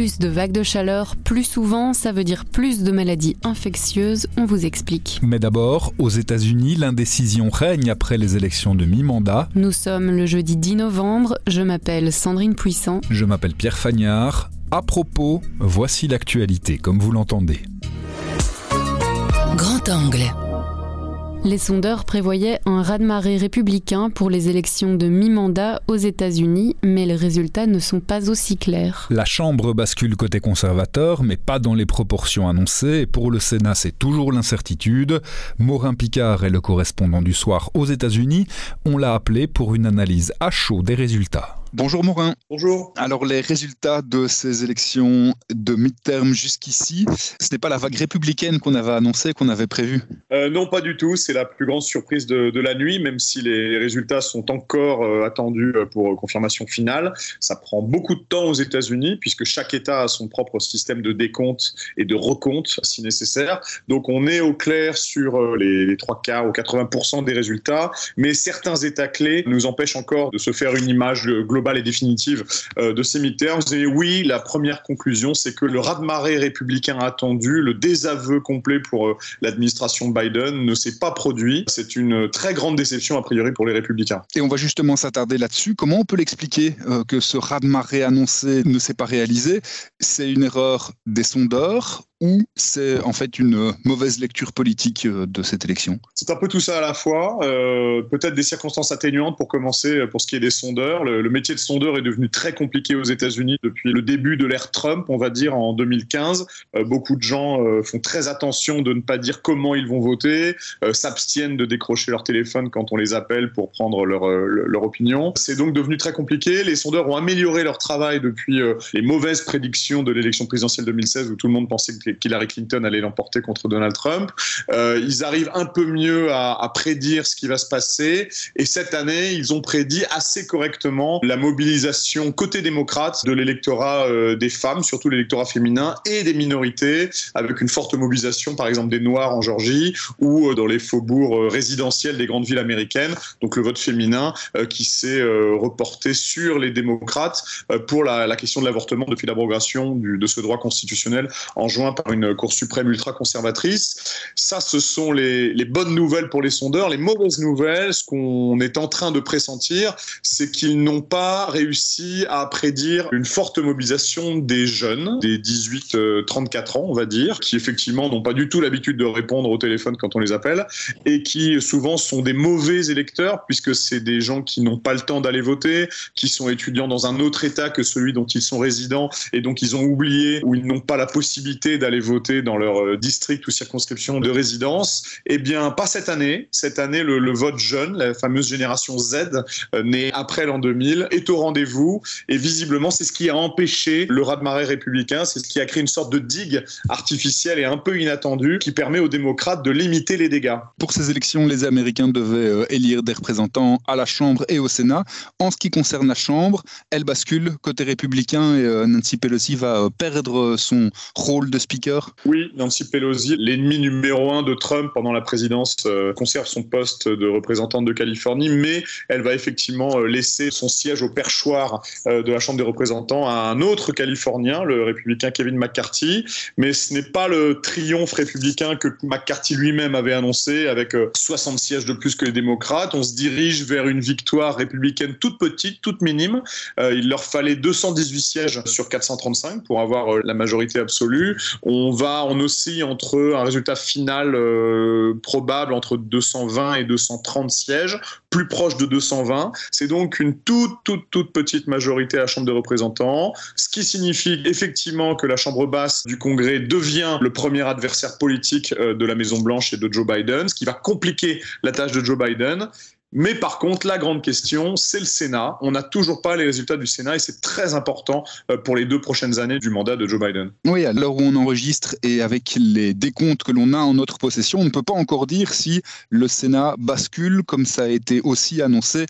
Plus de vagues de chaleur, plus souvent, ça veut dire plus de maladies infectieuses, on vous explique. Mais d'abord, aux États-Unis, l'indécision règne après les élections de mi-mandat. Nous sommes le jeudi 10 novembre, je m'appelle Sandrine Puissant. Je m'appelle Pierre Fagnard. À propos, voici l'actualité comme vous l'entendez. Grand angle. Les sondeurs prévoyaient un raz-de-marée républicain pour les élections de mi-mandat aux États-Unis, mais les résultats ne sont pas aussi clairs. La Chambre bascule côté conservateur, mais pas dans les proportions annoncées. Pour le Sénat, c'est toujours l'incertitude. Morin Picard est le correspondant du soir aux États-Unis. On l'a appelé pour une analyse à chaud des résultats. Bonjour Morin. Bonjour. Alors les résultats de ces élections de mi-terme jusqu'ici, ce n'est pas la vague républicaine qu'on avait annoncée, qu'on avait prévue euh, Non, pas du tout. C'est la plus grande surprise de, la nuit, même si les résultats sont encore euh, attendus euh, pour confirmation finale. Ça prend beaucoup de temps aux États-Unis, puisque chaque État a son propre système de décompte et de recompte, si nécessaire. Donc on est au clair sur les, trois quarts ou 80% des résultats, mais certains États clés nous empêchent encore de se faire une image globale globale et définitive euh, de ces midterms. Et oui, la première conclusion, c'est que le raz-de-marée républicain attendu, le désaveu complet pour euh, l'administration Biden ne s'est pas produit. C'est une très grande déception, a priori, pour les républicains. Et on va justement s'attarder là-dessus. Comment on peut l'expliquer euh, que ce raz-de-marée annoncé ne s'est pas réalisé? C'est une erreur des sondeurs ou c'est en fait une mauvaise lecture politique euh, de cette élection? C'est un peu tout ça à la fois. Euh, Peut-être des circonstances atténuantes pour commencer euh, pour ce qui est des sondeurs. Le, métier de sondeur est devenu très compliqué aux États-Unis depuis le début de l'ère Trump, on va dire en 2015. Euh, beaucoup de gens euh, font très attention de ne pas dire comment ils vont voter, euh, s'abstiennent de décrocher leur téléphone quand on les appelle pour prendre leur, leur opinion. C'est donc devenu très compliqué. Les sondeurs ont amélioré leur travail depuis les mauvaises prédictions de l'élection présidentielle 2016 où tout le monde pensait que qu'Hillary Clinton allait l'emporter contre Donald Trump. Euh, ils arrivent un peu mieux à, prédire ce qui va se passer. Et cette année, ils ont prédit assez correctement la mobilisation côté démocrate de l'électorat euh, des femmes, surtout l'électorat féminin, et des minorités, avec une forte mobilisation, par exemple, des Noirs en Georgie ou euh, dans les faubourgs résidentiels des grandes villes américaines. Donc le vote féminin qui s'est reporté sur les démocrates pour la question de l'avortement depuis l'abrogation de ce droit constitutionnel en juin une Cour suprême ultra conservatrice. Ça, ce sont les, les, bonnes nouvelles pour les sondeurs. Les mauvaises nouvelles, ce qu'on est en train de pressentir, c'est qu'ils n'ont pas réussi à prédire une forte mobilisation des jeunes, des 18-34 ans, on va dire, qui effectivement n'ont pas du tout l'habitude de répondre au téléphone quand on les appelle, et qui souvent sont des mauvais électeurs, puisque c'est des gens qui n'ont pas le temps d'aller voter, qui sont étudiants dans un autre État que celui dont ils sont résidents, et donc ils ont oublié ou ils n'ont pas la possibilité d'aller voter dans leur euh, district ou circonscription de résidence. Eh bien, pas cette année. Cette année, le, le vote jeune, la fameuse génération Z, euh, née après l'an 2000, est au rendez-vous. Et visiblement, c'est ce qui a empêché le raz-de-marée républicain. C'est ce qui a créé une sorte de digue artificielle et un peu inattendue qui permet aux démocrates de limiter les dégâts. Pour ces élections, les Américains devaient euh, élire des représentants à la Chambre et au Sénat. En ce qui concerne la Chambre, elle bascule côté républicain et Nancy Pelosi va perdre son rôle de speaker Oui, Nancy Pelosi, l'ennemi numéro un de Trump pendant la présidence, euh, conserve son poste de représentante de Californie, mais elle va effectivement euh, laisser son siège au perchoir euh, de la Chambre des représentants à un autre Californien, le républicain Kevin McCarthy. Mais ce n'est pas le triomphe républicain que McCarthy lui-même avait annoncé, avec 60 sièges de plus que les démocrates. On se dirige vers une victoire républicaine toute petite, toute minime. il leur fallait 218 sièges sur 435 pour avoir la majorité absolue. On va, on oscille entre un résultat final euh, probable entre 220 et 230 sièges, plus proche de 220. C'est donc une toute, toute, toute petite majorité à la Chambre des représentants, ce qui signifie effectivement que la Chambre basse du Congrès devient le premier adversaire politique euh, de la Maison Blanche et de Joe Biden, ce qui va compliquer la tâche de Joe Biden. Mais par contre, la grande question, c'est le Sénat. On n'a toujours pas les résultats du Sénat et c'est très important euh, pour les deux prochaines années du mandat de Joe Biden. Oui, à l'heure où on enregistre et avec les décomptes que l'on a en notre possession, on ne peut pas encore dire si le Sénat bascule, comme ça a été aussi annoncé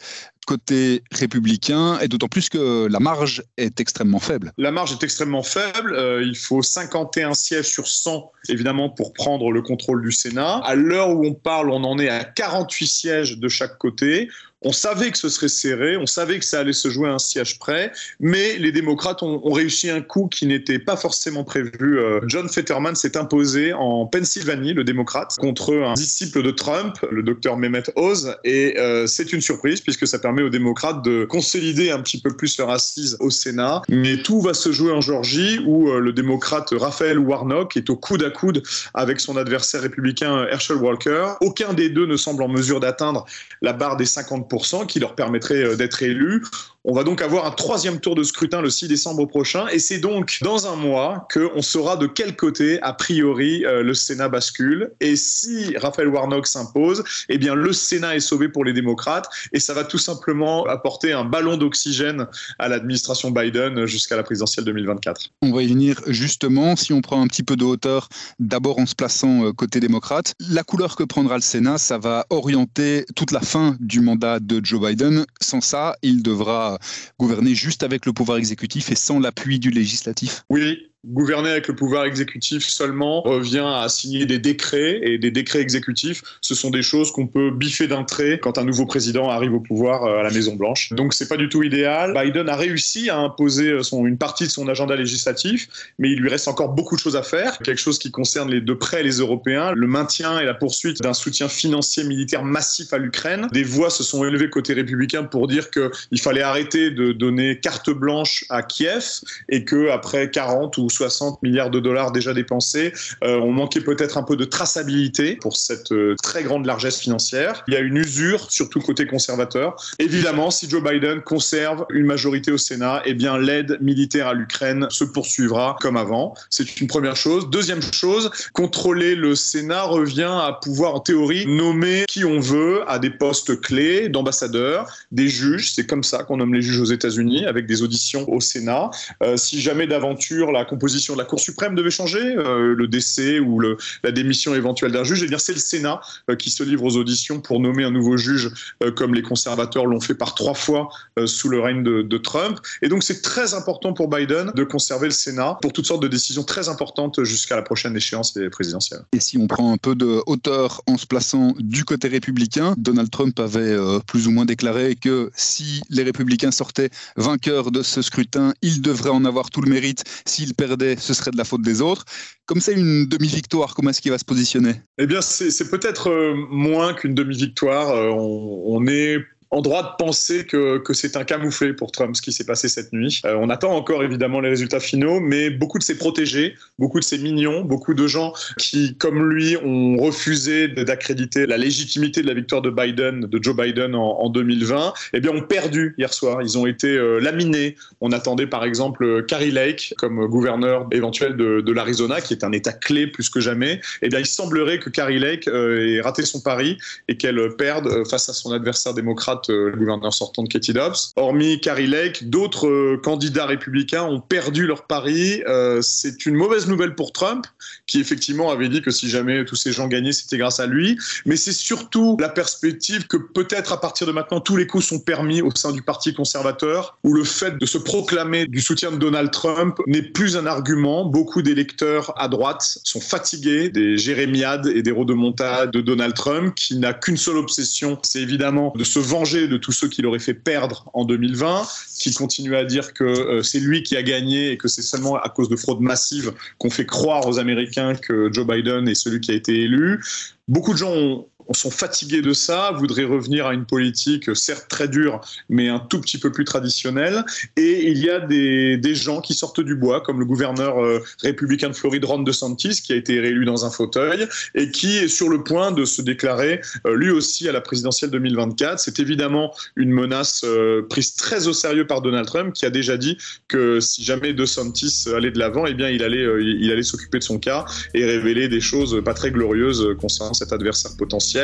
côté républicain, et d'autant plus que la marge est extrêmement faible. La marge est extrêmement faible. Euh, il faut 51 sièges sur 100, évidemment, pour prendre le contrôle du Sénat. À l'heure où on parle, on en est à 48 sièges de chaque côté. On savait que ce serait serré, on savait que ça allait se jouer à un siège près, mais les démocrates ont, réussi un coup qui n'était pas forcément prévu. Euh, John Fetterman s'est imposé en Pennsylvanie, le démocrate, contre un disciple de Trump, le docteur Mehmet Oz, et euh, c'est une surprise puisque ça permet aux démocrates de consolider un petit peu plus leur assise au Sénat. Mais tout va se jouer en Georgie où euh, le démocrate Raphaël Warnock est au coude à coude avec son adversaire républicain Herschel Walker. Aucun des deux ne semble en mesure d'atteindre la barre des 50 qui leur permettrait euh, d'être élus. On va donc avoir un troisième tour de scrutin le 6 décembre prochain et c'est donc dans un mois qu'on saura de quel côté, a priori, euh, le Sénat bascule. Et si Raphaël Warnock s'impose, eh bien le Sénat est sauvé pour les démocrates et ça va tout simplement apporter un ballon d'oxygène à l'administration Biden jusqu'à la présidentielle 2024. On va y venir justement si on prend un petit peu de hauteur, d'abord en se plaçant euh, côté démocrate. La couleur que prendra le Sénat, ça va orienter toute la fin du mandat de Joe Biden. Sans ça, il devra gouverner juste avec le pouvoir exécutif et sans l'appui du législatif Oui, Gouverner avec le pouvoir exécutif seulement revient à signer des décrets et des décrets exécutifs, ce sont des choses qu'on peut biffer d'un trait quand un nouveau président arrive au pouvoir euh, à la Maison Blanche. Donc c'est pas du tout idéal. Biden a réussi à imposer euh, une partie de son agenda législatif, mais il lui reste encore beaucoup de choses à faire. Quelque chose qui concerne de près les Européens, le maintien et la poursuite d'un soutien financier militaire massif à l'Ukraine. Des voix se sont élevées côté républicain pour dire qu'il fallait arrêter de donner carte blanche à Kiev et que après 40 ou 60 milliards de dollars déjà dépensés. Euh, on manquait peut-être un peu de traçabilité pour cette euh, très grande largesse financière. Il y a une usure, surtout côté conservateur. Évidemment, si Joe Biden conserve une majorité au Sénat, eh bien l'aide militaire à l'Ukraine se poursuivra comme avant. C'est une première chose. Deuxième chose, contrôler le Sénat revient à pouvoir en théorie nommer qui on veut à des postes clés d'ambassadeurs, des juges. C'est comme ça qu'on nomme les juges aux États-Unis avec des auditions au Sénat. Euh, si jamais d'aventure la composition de la Cour suprême devait changer, euh, le décès ou le, la démission éventuelle d'un juge, eh bien c'est le Sénat euh, qui se livre aux auditions pour nommer un nouveau juge, euh, comme les conservateurs l'ont fait par trois fois sous le règne de, de Trump. Et donc c'est très important pour Biden de conserver le Sénat pour toutes sortes de décisions très importantes jusqu'à la prochaine échéance des présidentielles. Et si on prend un peu de hauteur en se plaçant du côté républicain, Donald Trump avait plus ou moins déclaré que si les républicains sortaient vainqueurs de ce scrutin, il devrait en avoir tout le mérite s'il perdait ce serait de la faute des autres. Comme c'est une demi-victoire, comment est-ce qu'il va se positionner? Eh bien, c'est peut-être euh, moins qu'une demi-victoire. Euh, on, est en droit de penser que, que c'est un camouflet pour Trump ce qui s'est passé cette nuit. Euh, on attend encore évidemment les résultats finaux, mais beaucoup de ses protégés, beaucoup de ses mignons, beaucoup de gens qui, comme lui, ont refusé d'accréditer la légitimité de la victoire de Biden, de Joe Biden en, en 2020, eh bien ont perdu hier soir. Ils ont été euh, laminés. On attendait par exemple Carrie Lake comme gouverneur éventuel de, de l'Arizona, qui est un État clé plus que jamais. Eh bien, il semblerait que Carrie Lake euh, ait raté son pari et qu'elle perde face à son adversaire démocrate euh, le gouverneur sortant de Katie Dobbs. Hormis Carrie Lake, d'autres euh, candidats républicains ont perdu leur pari. Euh, c'est une mauvaise nouvelle pour Trump, qui effectivement avait dit que si jamais tous ces gens gagnaient, c'était grâce à lui. Mais c'est surtout la perspective que peut-être à partir de maintenant, tous les coups sont permis au sein du Parti conservateur, où le fait de se proclamer du soutien de Donald Trump n'est plus un argument. Beaucoup d'électeurs à droite sont fatigués des jérémiades et des rodomontades de Donald Trump, qui n'a qu'une seule obsession, c'est évidemment de se venger de tous ceux qui l'auraient fait perdre en 2020, qui continue à dire que euh, c'est lui qui a gagné et que c'est seulement à cause de fraude massive qu'on fait croire aux Américains que Joe Biden est celui qui a été élu. Beaucoup de gens ont, on sont fatigués de ça, voudraient revenir à une politique certes très dure, mais un tout petit peu plus traditionnelle. Et il y a des, gens qui sortent du bois, comme le gouverneur euh, républicain de Floride, Ron DeSantis, qui a été réélu dans un fauteuil et qui est sur le point de se déclarer euh, lui aussi à la présidentielle 2024. C'est évidemment une menace euh, prise très au sérieux par Donald Trump, qui a déjà dit que si jamais DeSantis allait de l'avant, eh bien il allait s'occuper de son cas et révéler des choses pas très glorieuses concernant cet adversaire potentiel.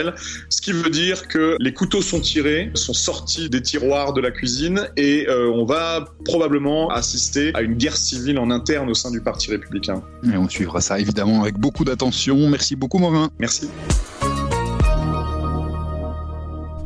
Ce qui veut dire que les couteaux sont tirés, sont sortis des tiroirs de la cuisine et euh, on va probablement assister à une guerre civile en interne au sein du Parti républicain. Et on suivra ça évidemment avec beaucoup d'attention. Merci beaucoup Morin. Merci.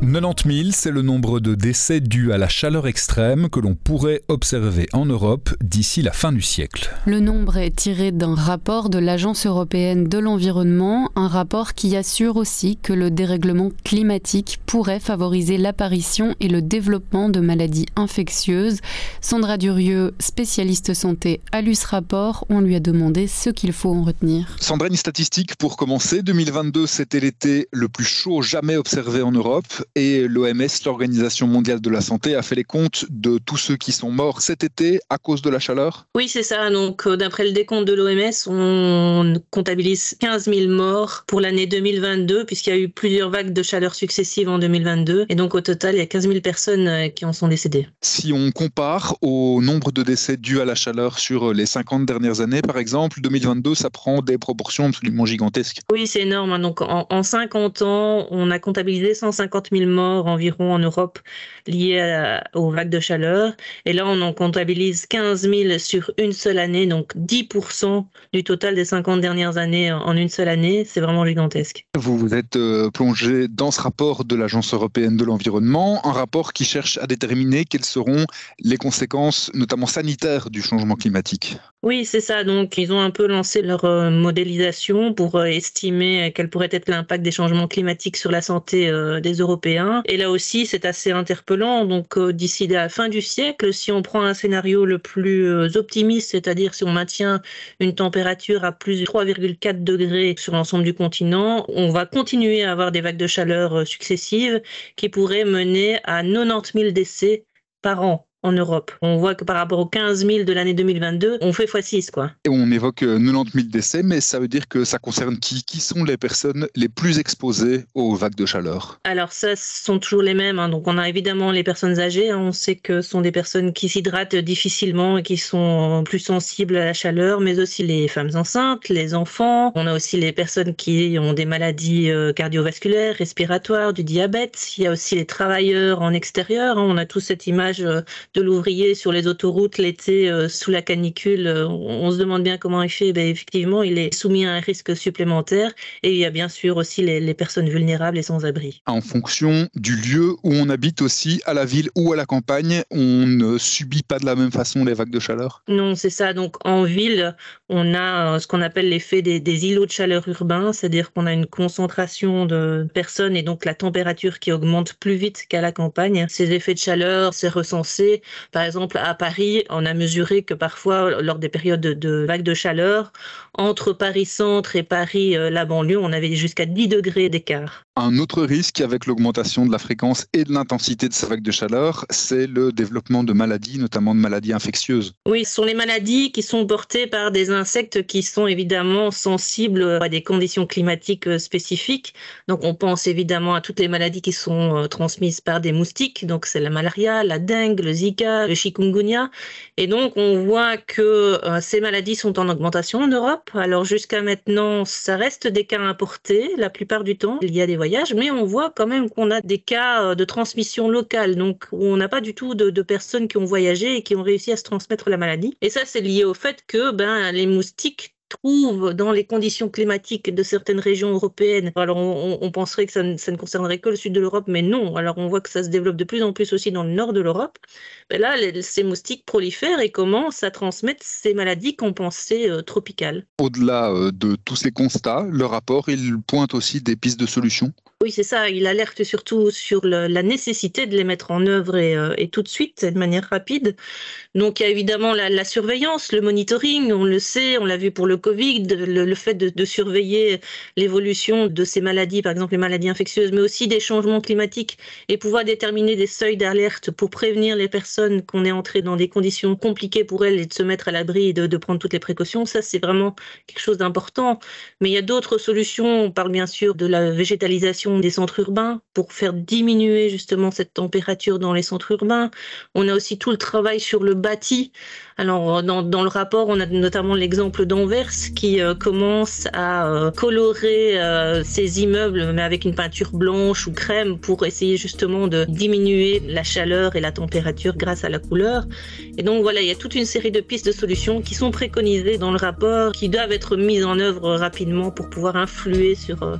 90 000, c'est le nombre de décès dus à la chaleur extrême que l'on pourrait observer en Europe d'ici la fin du siècle. Le nombre est tiré d'un rapport de l'Agence européenne de l'environnement, un rapport qui assure aussi que le dérèglement climatique pourrait favoriser l'apparition et le développement de maladies infectieuses. Sandra Durieux, spécialiste santé, a lu ce rapport. On lui a demandé ce qu'il faut en retenir. Sandra, une statistique pour commencer. 2022, c'était l'été le plus chaud jamais observé en Europe et l'OMS, l'Organisation mondiale de la santé, a fait les comptes de tous ceux qui sont morts cet été à cause de la chaleur? Oui, c'est ça. Donc, euh, d'après le décompte de l'OMS, on comptabilise 15 000 morts pour l'année 2022, puisqu'il y a eu plusieurs vagues de chaleur successives en 2022. Et donc, au total, il y a 15 000 personnes euh, qui en sont décédées. Si on compare au nombre de décès dus à la chaleur sur les 50 dernières années, par exemple, 2022, ça prend des proportions absolument gigantesques. Oui, c'est énorme. Hein. Donc, en, en 50 ans, on a comptabilisé 150 000 morts environ en Europe liées aux vagues de chaleur. Et là, on en comptabilise 15 000 sur une seule année, donc 10% du total des 50 dernières années en une seule année. C'est vraiment gigantesque. Vous vous êtes euh, plongé dans ce rapport de l'Agence européenne de l'environnement, un rapport qui cherche à déterminer quelles seront les conséquences, notamment sanitaires, du changement climatique. Oui, c'est ça. Donc, ils ont un peu lancé leur euh, modélisation pour euh, estimer quel pourrait être l'impact des changements climatiques sur la santé des Européens. Et là aussi, c'est assez interpellant. Donc, d'ici la fin du siècle, si on prend un scénario le plus optimiste, c'est-à-dire si on maintient une température à plus de 3,4 degrés sur l'ensemble du continent, on va continuer à avoir des vagues de chaleur successives qui pourraient mener à 90 000 décès par an en Europe. On voit que par rapport aux 15 000 de l'année 2022, on fait x6 quoi. Et on évoque 90 euh, 000 décès, mais ça veut dire que ça concerne qui? Qui sont les personnes les plus exposées aux vagues de chaleur? Alors ça, ce sont toujours les mêmes. Hein. Donc on a évidemment les personnes âgées. Hein. On sait que ce sont des personnes qui s'hydratent difficilement et qui sont plus sensibles à la chaleur, mais aussi les femmes enceintes, les enfants. On a aussi les personnes qui ont des maladies euh, cardiovasculaires, respiratoires, du diabète. Il y a aussi les travailleurs en extérieur. Hein. On a tous cette image euh, de l'ouvrier sur les autoroutes l'été euh, sous la canicule, euh, on, se demande bien comment il fait. Ben, effectivement, il est soumis à un risque supplémentaire. Et il y a bien sûr aussi les, personnes vulnérables et sans-abri. En fonction du lieu où on habite aussi, à la ville ou à la campagne, on ne subit pas de la même façon les vagues de chaleur? Non, c'est ça. Donc en ville, on a euh, ce qu'on appelle l'effet des, des, îlots de chaleur urbains, c'est-à-dire qu'on a une concentration de personnes et donc la température qui augmente plus vite qu'à la campagne. Ces effets de chaleur, c'est recensé par exemple, à Paris, on a mesuré que parfois, lors des périodes de, vagues de chaleur, entre Paris-Centre et Paris-la euh, banlieue, on avait jusqu'à 10 degrés d'écart. Un autre risque avec l'augmentation de la fréquence et de l'intensité de ces vagues de chaleur, c'est le développement de maladies, notamment de maladies infectieuses. Oui, ce sont les maladies qui sont portées par des insectes qui sont évidemment sensibles à des conditions climatiques euh, spécifiques. Donc on pense évidemment à toutes les maladies qui sont euh, transmises par des moustiques. Donc c'est la malaria, la dengue, le Zika, le chikungunya. Et donc on voit que euh, ces maladies sont en augmentation en Europe. Alors jusqu'à maintenant, ça reste des cas importés la plupart du temps. Il y a des voyages, mais on voit quand même qu'on a des cas euh, de transmission locale, donc où on n'a pas du tout de, de, personnes qui ont voyagé et qui ont réussi à se transmettre la maladie. Et ça, c'est lié au fait que ben, les moustiques trouve dans les conditions climatiques de certaines régions européennes. Alors on, penserait que ça ne, concernerait que le sud de l'Europe, mais non. Alors on voit que ça se développe de plus en plus aussi dans le nord de l'Europe. Mais là, ces moustiques prolifèrent et commencent à transmettre ces maladies qu'on pensait euh, tropicales. Au-delà euh, de tous ces constats, le rapport, il pointe aussi des pistes de solutions? Oui, c'est ça. Il alerte surtout sur la nécessité de les mettre en œuvre euh, et, tout de suite, de manière rapide. Donc, il y a évidemment la, surveillance, le monitoring. On le sait, on l'a vu pour le Covid, le, fait de, surveiller l'évolution de ces maladies, par exemple les maladies infectieuses, mais aussi des changements climatiques et pouvoir déterminer des seuils d'alerte pour prévenir les personnes qu'on est entré dans des conditions compliquées pour elles et de se mettre à l'abri et de prendre toutes les précautions. Ça, c'est vraiment quelque chose d'important. Mais il y a d'autres solutions. On parle bien sûr de la végétalisation des centres urbains pour faire diminuer justement cette température dans les centres urbains. On a aussi tout le travail sur le bâti. Alors dans, dans le rapport, on a notamment l'exemple d'Anvers qui euh, commence à euh, colorer euh, ses immeubles mais avec une peinture blanche ou crème pour essayer justement de diminuer la chaleur et la température grâce à la couleur. Et donc voilà, il y a toute une série de pistes de solutions qui sont préconisées dans le rapport, qui doivent être mises en œuvre rapidement pour pouvoir influer sur,